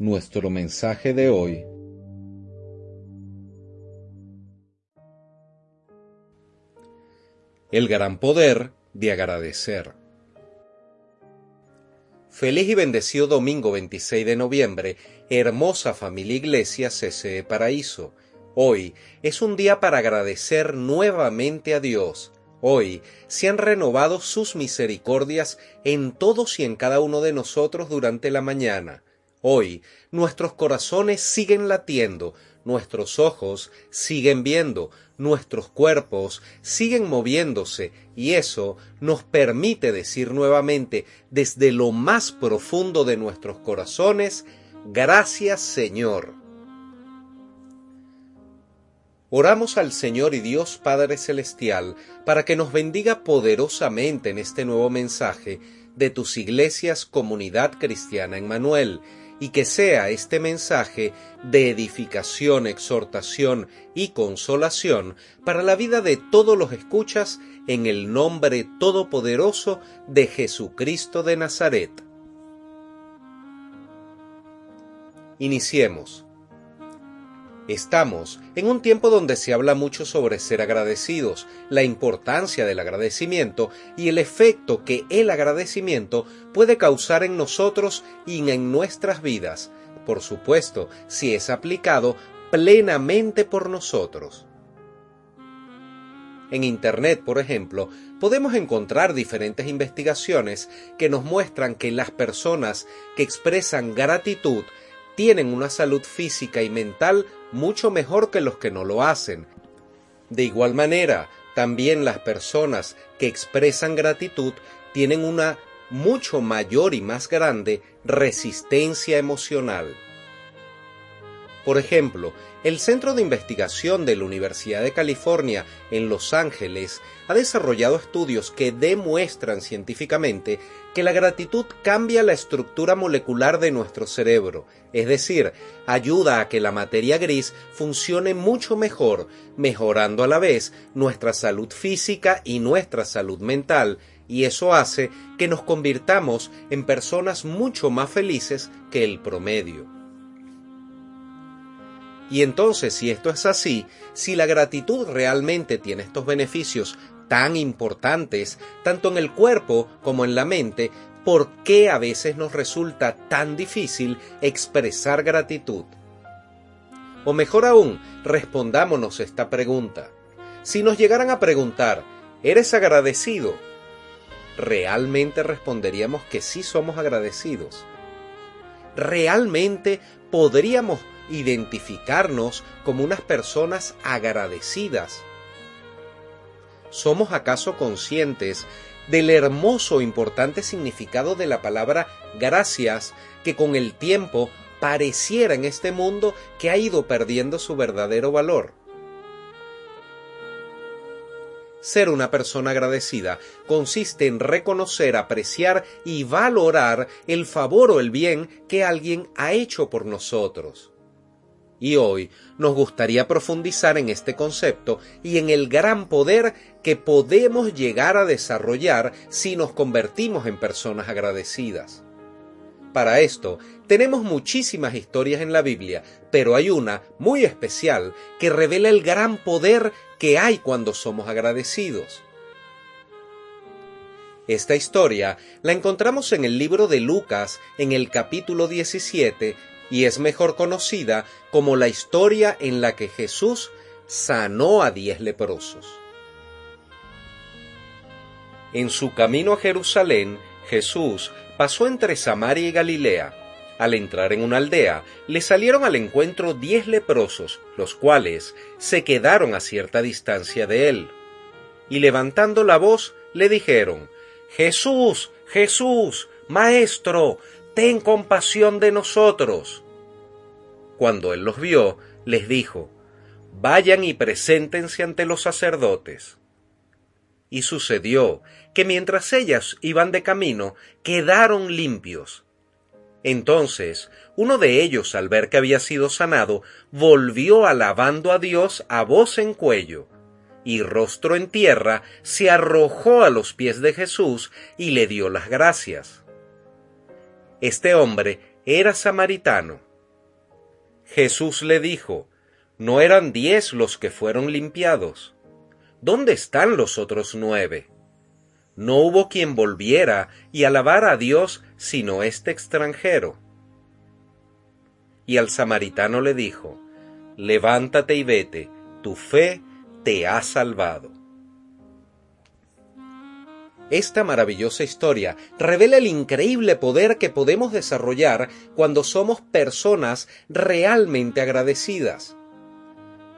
Nuestro mensaje de hoy el gran poder de agradecer. Feliz y bendecido domingo 26 de noviembre, hermosa familia Iglesia CCE Paraíso. Hoy es un día para agradecer nuevamente a Dios. Hoy se han renovado sus misericordias en todos y en cada uno de nosotros durante la mañana. Hoy nuestros corazones siguen latiendo, nuestros ojos siguen viendo, nuestros cuerpos siguen moviéndose y eso nos permite decir nuevamente desde lo más profundo de nuestros corazones, gracias Señor. Oramos al Señor y Dios Padre Celestial para que nos bendiga poderosamente en este nuevo mensaje de tus iglesias Comunidad Cristiana en Manuel y que sea este mensaje de edificación, exhortación y consolación para la vida de todos los escuchas en el nombre todopoderoso de Jesucristo de Nazaret. Iniciemos. Estamos en un tiempo donde se habla mucho sobre ser agradecidos, la importancia del agradecimiento y el efecto que el agradecimiento puede causar en nosotros y en nuestras vidas, por supuesto, si es aplicado plenamente por nosotros. En Internet, por ejemplo, podemos encontrar diferentes investigaciones que nos muestran que las personas que expresan gratitud tienen una salud física y mental mucho mejor que los que no lo hacen. De igual manera, también las personas que expresan gratitud tienen una mucho mayor y más grande resistencia emocional. Por ejemplo, el Centro de Investigación de la Universidad de California en Los Ángeles ha desarrollado estudios que demuestran científicamente que la gratitud cambia la estructura molecular de nuestro cerebro, es decir, ayuda a que la materia gris funcione mucho mejor, mejorando a la vez nuestra salud física y nuestra salud mental, y eso hace que nos convirtamos en personas mucho más felices que el promedio. Y entonces, si esto es así, si la gratitud realmente tiene estos beneficios tan importantes, tanto en el cuerpo como en la mente, ¿por qué a veces nos resulta tan difícil expresar gratitud? O mejor aún, respondámonos esta pregunta. Si nos llegaran a preguntar, ¿eres agradecido? Realmente responderíamos que sí somos agradecidos. Realmente podríamos identificarnos como unas personas agradecidas. ¿Somos acaso conscientes del hermoso e importante significado de la palabra gracias que con el tiempo pareciera en este mundo que ha ido perdiendo su verdadero valor? Ser una persona agradecida consiste en reconocer, apreciar y valorar el favor o el bien que alguien ha hecho por nosotros. Y hoy nos gustaría profundizar en este concepto y en el gran poder que podemos llegar a desarrollar si nos convertimos en personas agradecidas. Para esto, tenemos muchísimas historias en la Biblia, pero hay una muy especial que revela el gran poder que hay cuando somos agradecidos. Esta historia la encontramos en el libro de Lucas, en el capítulo 17, y es mejor conocida como la historia en la que Jesús sanó a diez leprosos. En su camino a Jerusalén, Jesús pasó entre Samaria y Galilea. Al entrar en una aldea, le salieron al encuentro diez leprosos, los cuales se quedaron a cierta distancia de él. Y levantando la voz, le dijeron, Jesús, Jesús, Maestro, ten compasión de nosotros. Cuando él los vio, les dijo, Vayan y preséntense ante los sacerdotes. Y sucedió que mientras ellas iban de camino, quedaron limpios. Entonces uno de ellos, al ver que había sido sanado, volvió alabando a Dios a voz en cuello, y rostro en tierra, se arrojó a los pies de Jesús y le dio las gracias. Este hombre era samaritano. Jesús le dijo, ¿no eran diez los que fueron limpiados? ¿Dónde están los otros nueve? No hubo quien volviera y alabara a Dios sino este extranjero. Y al samaritano le dijo, Levántate y vete, tu fe te ha salvado. Esta maravillosa historia revela el increíble poder que podemos desarrollar cuando somos personas realmente agradecidas.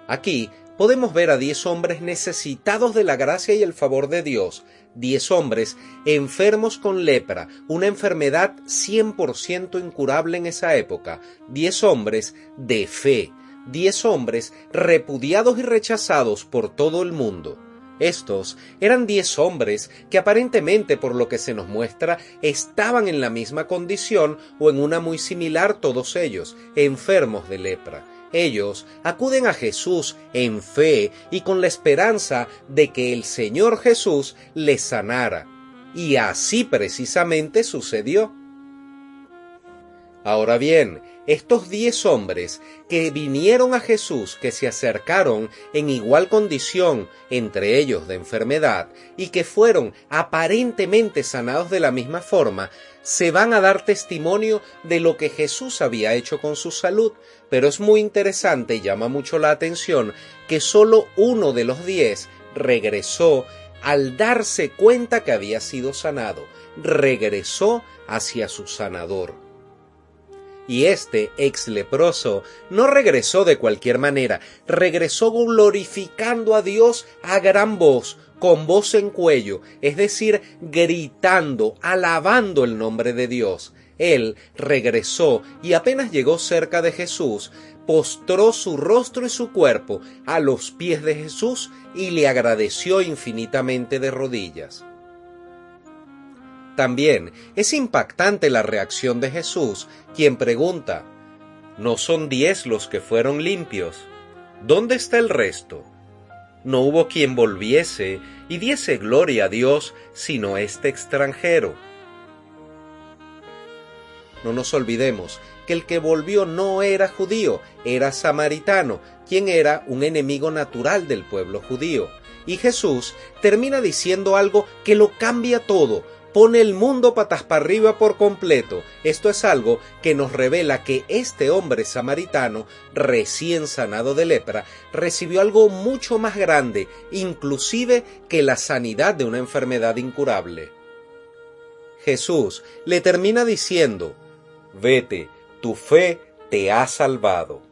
Aquí podemos ver a diez hombres necesitados de la gracia y el favor de Dios, diez hombres enfermos con lepra, una enfermedad 100% incurable en esa época, diez hombres de fe, diez hombres repudiados y rechazados por todo el mundo. Estos eran diez hombres que aparentemente, por lo que se nos muestra, estaban en la misma condición o en una muy similar todos ellos, enfermos de lepra. Ellos acuden a Jesús en fe y con la esperanza de que el Señor Jesús les sanara. Y así precisamente sucedió. Ahora bien, estos diez hombres que vinieron a Jesús, que se acercaron en igual condición, entre ellos de enfermedad, y que fueron aparentemente sanados de la misma forma, se van a dar testimonio de lo que Jesús había hecho con su salud, pero es muy interesante y llama mucho la atención que solo uno de los diez regresó al darse cuenta que había sido sanado, regresó hacia su sanador. Y este ex leproso no regresó de cualquier manera, regresó glorificando a Dios a gran voz, con voz en cuello, es decir, gritando, alabando el nombre de Dios. Él regresó y apenas llegó cerca de Jesús, postró su rostro y su cuerpo a los pies de Jesús y le agradeció infinitamente de rodillas. También es impactante la reacción de Jesús, quien pregunta, ¿No son diez los que fueron limpios? ¿Dónde está el resto? No hubo quien volviese y diese gloria a Dios sino este extranjero. No nos olvidemos que el que volvió no era judío, era samaritano, quien era un enemigo natural del pueblo judío. Y Jesús termina diciendo algo que lo cambia todo, pone el mundo patas para arriba por completo. Esto es algo que nos revela que este hombre samaritano, recién sanado de lepra, recibió algo mucho más grande, inclusive que la sanidad de una enfermedad incurable. Jesús le termina diciendo, Vete, tu fe te ha salvado.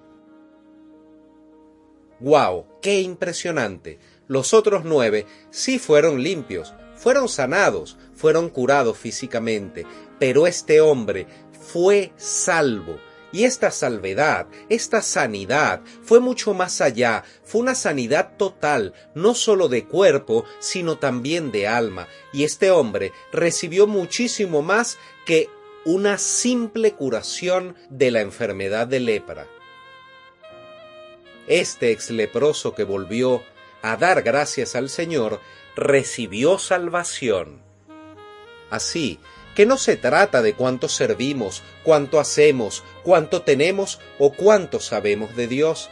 ¡Wow! ¡Qué impresionante! Los otros nueve sí fueron limpios, fueron sanados, fueron curados físicamente, pero este hombre fue salvo. Y esta salvedad, esta sanidad, fue mucho más allá, fue una sanidad total, no solo de cuerpo, sino también de alma. Y este hombre recibió muchísimo más que una simple curación de la enfermedad de lepra. Este ex leproso que volvió a dar gracias al Señor recibió salvación. Así que no se trata de cuánto servimos, cuánto hacemos, cuánto tenemos o cuánto sabemos de Dios.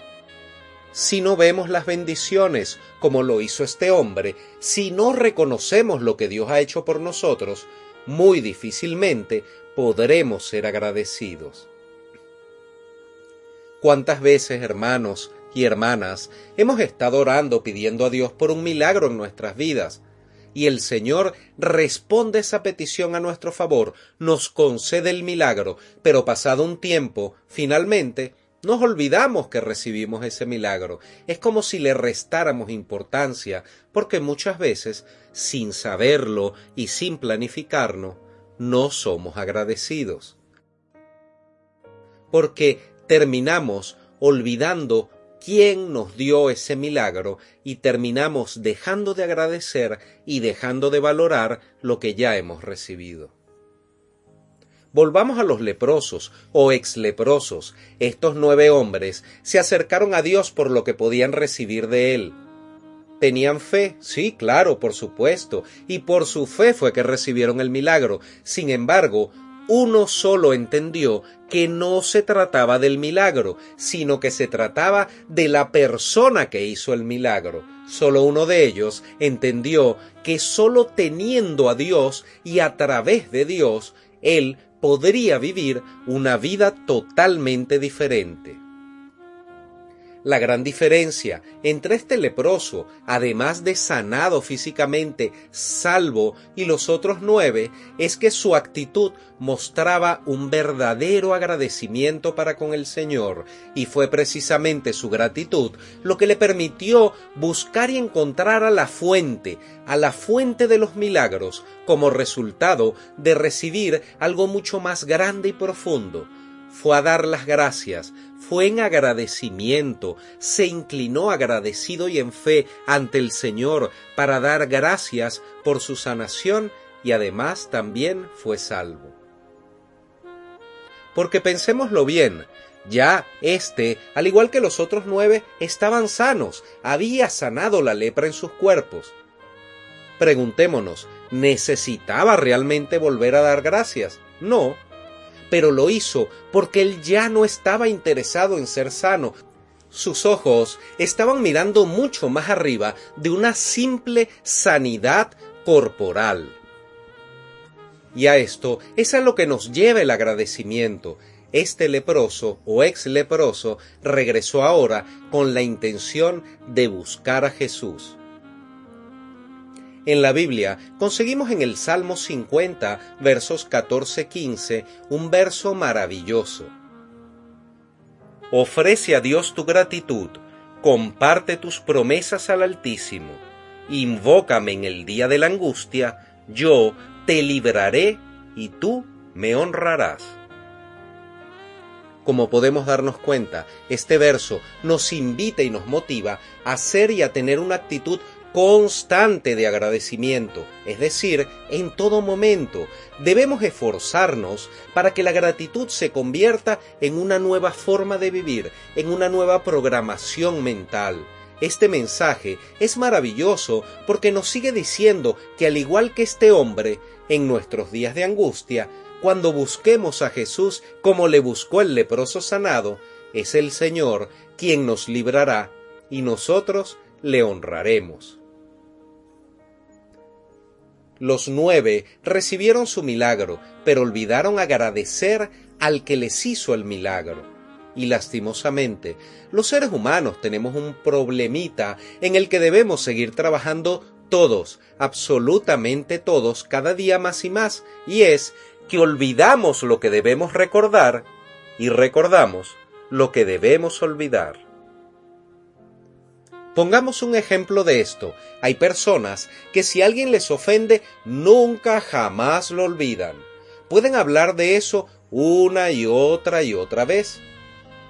Si no vemos las bendiciones como lo hizo este hombre, si no reconocemos lo que Dios ha hecho por nosotros, muy difícilmente podremos ser agradecidos. ¿Cuántas veces, hermanos y hermanas, hemos estado orando pidiendo a Dios por un milagro en nuestras vidas? Y el Señor responde esa petición a nuestro favor, nos concede el milagro, pero pasado un tiempo, finalmente, nos olvidamos que recibimos ese milagro. Es como si le restáramos importancia, porque muchas veces, sin saberlo y sin planificarnos, no somos agradecidos. Porque terminamos olvidando quién nos dio ese milagro y terminamos dejando de agradecer y dejando de valorar lo que ya hemos recibido. Volvamos a los leprosos o exleprosos. Estos nueve hombres se acercaron a Dios por lo que podían recibir de Él. ¿Tenían fe? Sí, claro, por supuesto, y por su fe fue que recibieron el milagro. Sin embargo, uno solo entendió que no se trataba del milagro, sino que se trataba de la persona que hizo el milagro. Solo uno de ellos entendió que solo teniendo a Dios y a través de Dios, él podría vivir una vida totalmente diferente. La gran diferencia entre este leproso, además de sanado físicamente, salvo, y los otros nueve, es que su actitud mostraba un verdadero agradecimiento para con el Señor, y fue precisamente su gratitud lo que le permitió buscar y encontrar a la fuente, a la fuente de los milagros, como resultado de recibir algo mucho más grande y profundo, fue a dar las gracias, fue en agradecimiento, se inclinó agradecido y en fe ante el Señor para dar gracias por su sanación y además también fue salvo. Porque pensémoslo bien, ya éste, al igual que los otros nueve, estaban sanos, había sanado la lepra en sus cuerpos. Preguntémonos, ¿necesitaba realmente volver a dar gracias? No, pero lo hizo porque él ya no estaba interesado en ser sano. Sus ojos estaban mirando mucho más arriba de una simple sanidad corporal. Y a esto es a lo que nos lleva el agradecimiento. Este leproso o ex leproso regresó ahora con la intención de buscar a Jesús en la Biblia conseguimos en el Salmo 50, versos 14-15, un verso maravilloso. Ofrece a Dios tu gratitud, comparte tus promesas al Altísimo, invócame en el día de la angustia, yo te libraré y tú me honrarás. Como podemos darnos cuenta, este verso nos invita y nos motiva a ser y a tener una actitud constante de agradecimiento, es decir, en todo momento. Debemos esforzarnos para que la gratitud se convierta en una nueva forma de vivir, en una nueva programación mental. Este mensaje es maravilloso porque nos sigue diciendo que al igual que este hombre, en nuestros días de angustia, cuando busquemos a Jesús como le buscó el leproso sanado, es el Señor quien nos librará y nosotros le honraremos. Los nueve recibieron su milagro, pero olvidaron agradecer al que les hizo el milagro. Y lastimosamente, los seres humanos tenemos un problemita en el que debemos seguir trabajando todos, absolutamente todos, cada día más y más, y es que olvidamos lo que debemos recordar y recordamos lo que debemos olvidar. Pongamos un ejemplo de esto. Hay personas que si alguien les ofende, nunca jamás lo olvidan. Pueden hablar de eso una y otra y otra vez.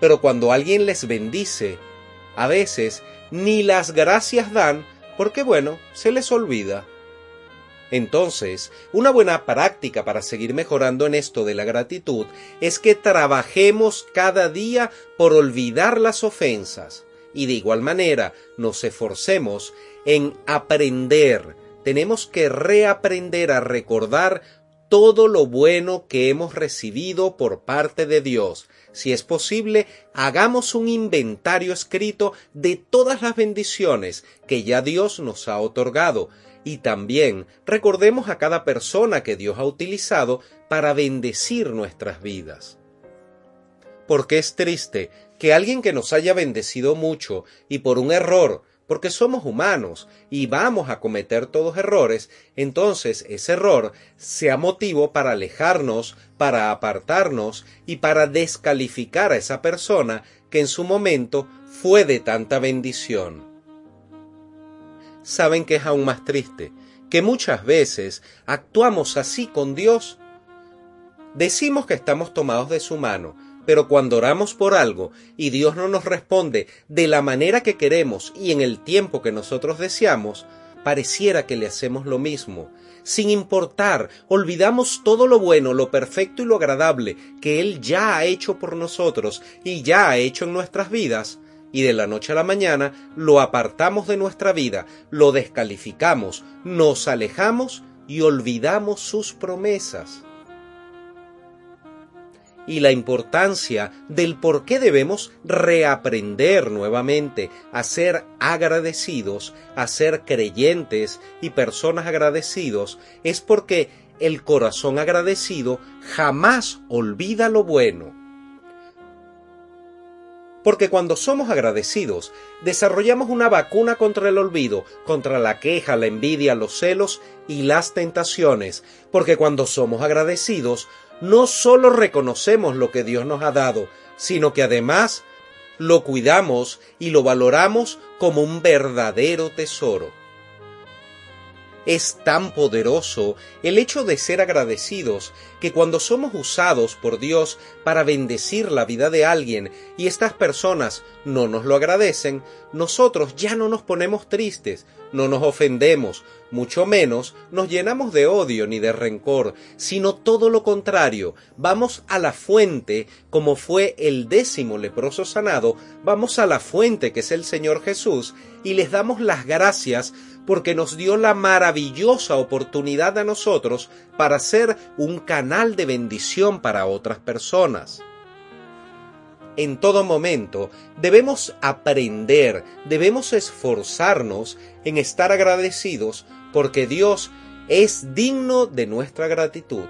Pero cuando alguien les bendice, a veces ni las gracias dan porque bueno, se les olvida. Entonces, una buena práctica para seguir mejorando en esto de la gratitud es que trabajemos cada día por olvidar las ofensas y de igual manera nos esforcemos en aprender. Tenemos que reaprender a recordar todo lo bueno que hemos recibido por parte de Dios. Si es posible, hagamos un inventario escrito de todas las bendiciones que ya Dios nos ha otorgado y también recordemos a cada persona que Dios ha utilizado para bendecir nuestras vidas. Porque es triste que alguien que nos haya bendecido mucho y por un error, porque somos humanos y vamos a cometer todos errores, entonces ese error sea motivo para alejarnos, para apartarnos y para descalificar a esa persona que en su momento fue de tanta bendición. ¿Saben que es aún más triste? Que muchas veces actuamos así con Dios. Decimos que estamos tomados de su mano, Pero cuando oramos por algo y Dios no nos responde de la manera que queremos y en el tiempo que nosotros deseamos, pareciera que le hacemos lo mismo. Sin importar, olvidamos todo lo bueno, lo perfecto y lo agradable que Él ya ha hecho por nosotros y ya ha hecho en nuestras vidas, y de la noche a la mañana lo apartamos de nuestra vida, lo descalificamos, nos alejamos y olvidamos sus promesas. Y la importancia del por qué debemos reaprender nuevamente a ser agradecidos, a ser creyentes y personas agradecidos, es porque el corazón agradecido jamás olvida lo bueno. Porque cuando somos agradecidos, desarrollamos una vacuna contra el olvido, contra la queja, la envidia, los celos y las tentaciones, porque cuando somos agradecidos, no solo reconocemos lo que Dios nos ha dado, sino que además lo cuidamos y lo valoramos como un verdadero tesoro. Es tan poderoso el hecho de ser agradecidos que cuando somos usados por Dios para bendecir la vida de alguien y estas personas no nos lo agradecen, nosotros ya no nos ponemos tristes, no nos ofendemos, mucho menos nos llenamos de odio ni de rencor, sino todo lo contrario, vamos a la fuente, como fue el décimo leproso sanado, vamos a la fuente que es el Señor Jesús, y les damos las gracias porque nos dio la maravillosa oportunidad a nosotros para ser un canal de bendición para otras personas. En todo momento debemos aprender, debemos esforzarnos en estar agradecidos porque Dios es digno de nuestra gratitud.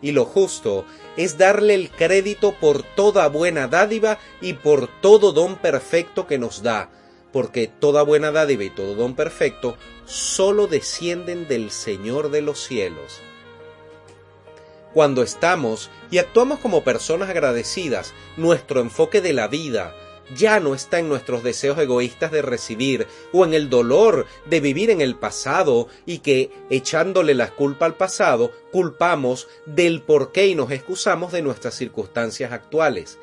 Y lo justo es darle el crédito por toda buena dádiva y por todo don perfecto que nos da, porque toda buena dádiva y todo don perfecto solo descienden del Señor de los cielos. Cuando estamos y actuamos como personas agradecidas, nuestro enfoque de la vida ya no está en nuestros deseos egoístas de recibir o en el dolor de vivir en el pasado y que, echándole la culpa al pasado, culpamos del por qué y nos excusamos de nuestras circunstancias actuales.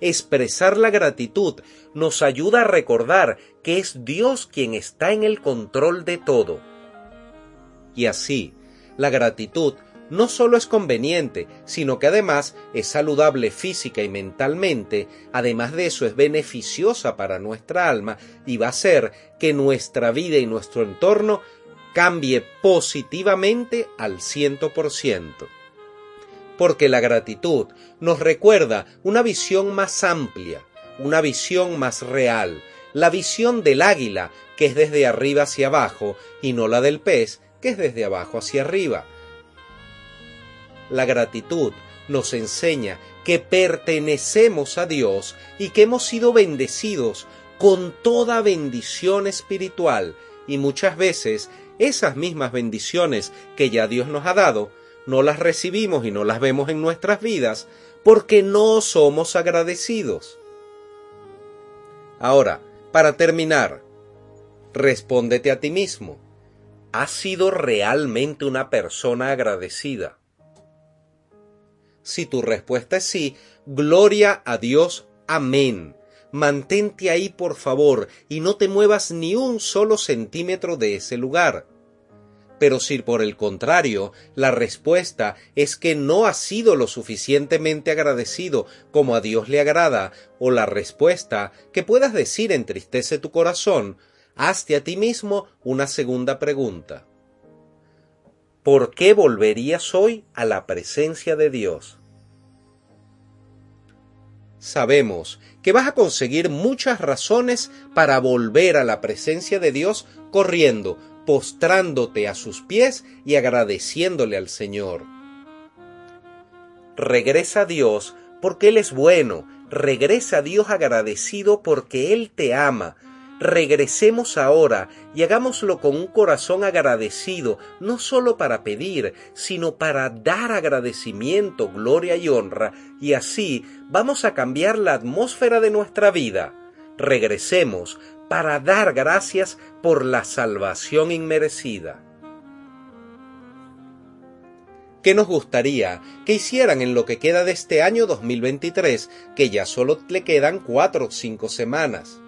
Expresar la gratitud nos ayuda a recordar que es Dios quien está en el control de todo. Y así, la gratitud no solo es conveniente, sino que además es saludable física y mentalmente, además de eso es beneficiosa para nuestra alma y va a hacer que nuestra vida y nuestro entorno cambie positivamente al ciento por ciento porque la gratitud nos recuerda una visión más amplia, una visión más real, la visión del águila, que es desde arriba hacia abajo, y no la del pez, que es desde abajo hacia arriba. La gratitud nos enseña que pertenecemos a Dios y que hemos sido bendecidos con toda bendición espiritual, y muchas veces esas mismas bendiciones que ya Dios nos ha dado no las recibimos y no las vemos en nuestras vidas porque no somos agradecidos. Ahora, para terminar, respóndete a ti mismo. ¿Has sido realmente una persona agradecida? Si tu respuesta es sí, gloria a Dios, amén. Mantente ahí por favor y no te muevas ni un solo centímetro de ese lugar. Pero si por el contrario la respuesta es que no has sido lo suficientemente agradecido como a Dios le agrada, o la respuesta que puedas decir entristece tu corazón, hazte a ti mismo una segunda pregunta. ¿Por qué volverías hoy a la presencia de Dios? Sabemos que vas a conseguir muchas razones para volver a la presencia de Dios corriendo, postrándote a sus pies y agradeciéndole al Señor. Regresa a Dios porque Él es bueno, regresa a Dios agradecido porque Él te ama. Regresemos ahora y hagámoslo con un corazón agradecido, no solo para pedir, sino para dar agradecimiento, gloria y honra, y así vamos a cambiar la atmósfera de nuestra vida. Regresemos para dar gracias por la salvación inmerecida. ¿Qué nos gustaría que hicieran en lo que queda de este año 2023, que ya solo le quedan cuatro o cinco semanas?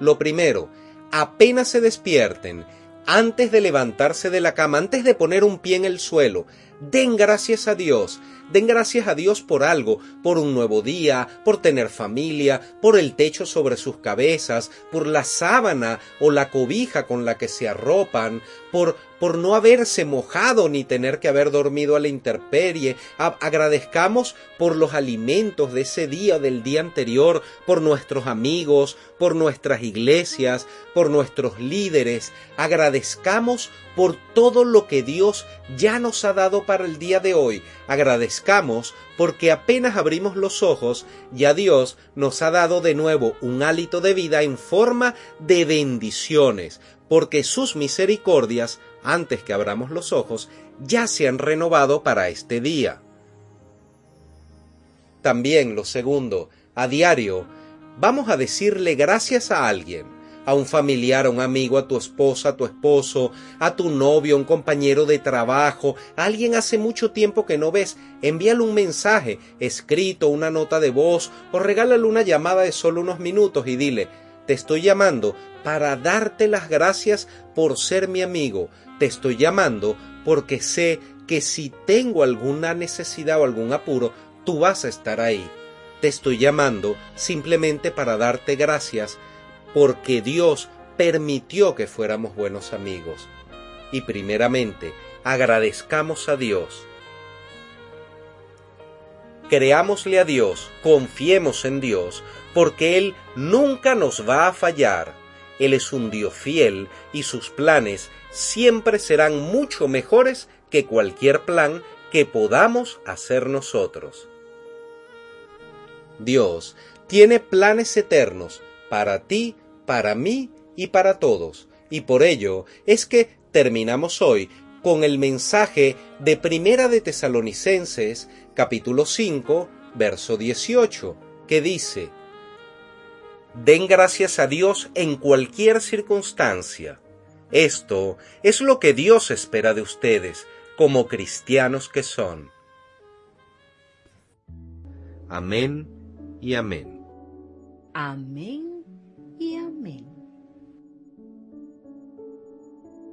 Lo primero, apenas se despierten, antes de levantarse de la cama, antes de poner un pie en el suelo, den gracias a Dios Den gracias a Dios por algo, por un nuevo día, por tener familia, por el techo sobre sus cabezas, por la sábana o la cobija con la que se arropan, por, por no haberse mojado ni tener que haber dormido a la intemperie. agradezcamos por los alimentos de ese día, del día anterior, por nuestros amigos, por nuestras iglesias, por nuestros líderes. Agradezcamos por todo lo que Dios ya nos ha dado para el día de hoy. Agradezcamos porque apenas abrimos los ojos, ya Dios nos ha dado de nuevo un hálito de vida en forma de bendiciones, porque sus misericordias, antes que abramos los ojos, ya se han renovado para este día. También lo segundo, a diario, vamos a decirle gracias a alguien a un familiar, a un amigo, a tu esposa, a tu esposo, a tu novio, a un compañero de trabajo, a alguien hace mucho tiempo que no ves, envíale un mensaje escrito, una nota de voz o regálale una llamada de solo unos minutos y dile, te estoy llamando para darte las gracias por ser mi amigo, te estoy llamando porque sé que si tengo alguna necesidad o algún apuro, tú vas a estar ahí. Te estoy llamando simplemente para darte gracias porque Dios permitió que fuéramos buenos amigos. Y primeramente, agradezcamos a Dios. Creámosle a Dios, confiemos en Dios, porque Él nunca nos va a fallar. Él es un Dios fiel y sus planes siempre serán mucho mejores que cualquier plan que podamos hacer nosotros. Dios tiene planes eternos para ti, para mí y para todos. Y por ello es que terminamos hoy con el mensaje de Primera de Tesalonicenses, capítulo 5, verso 18, que dice, Den gracias a Dios en cualquier circunstancia. Esto es lo que Dios espera de ustedes, como cristianos que son. Amén y amén. Amén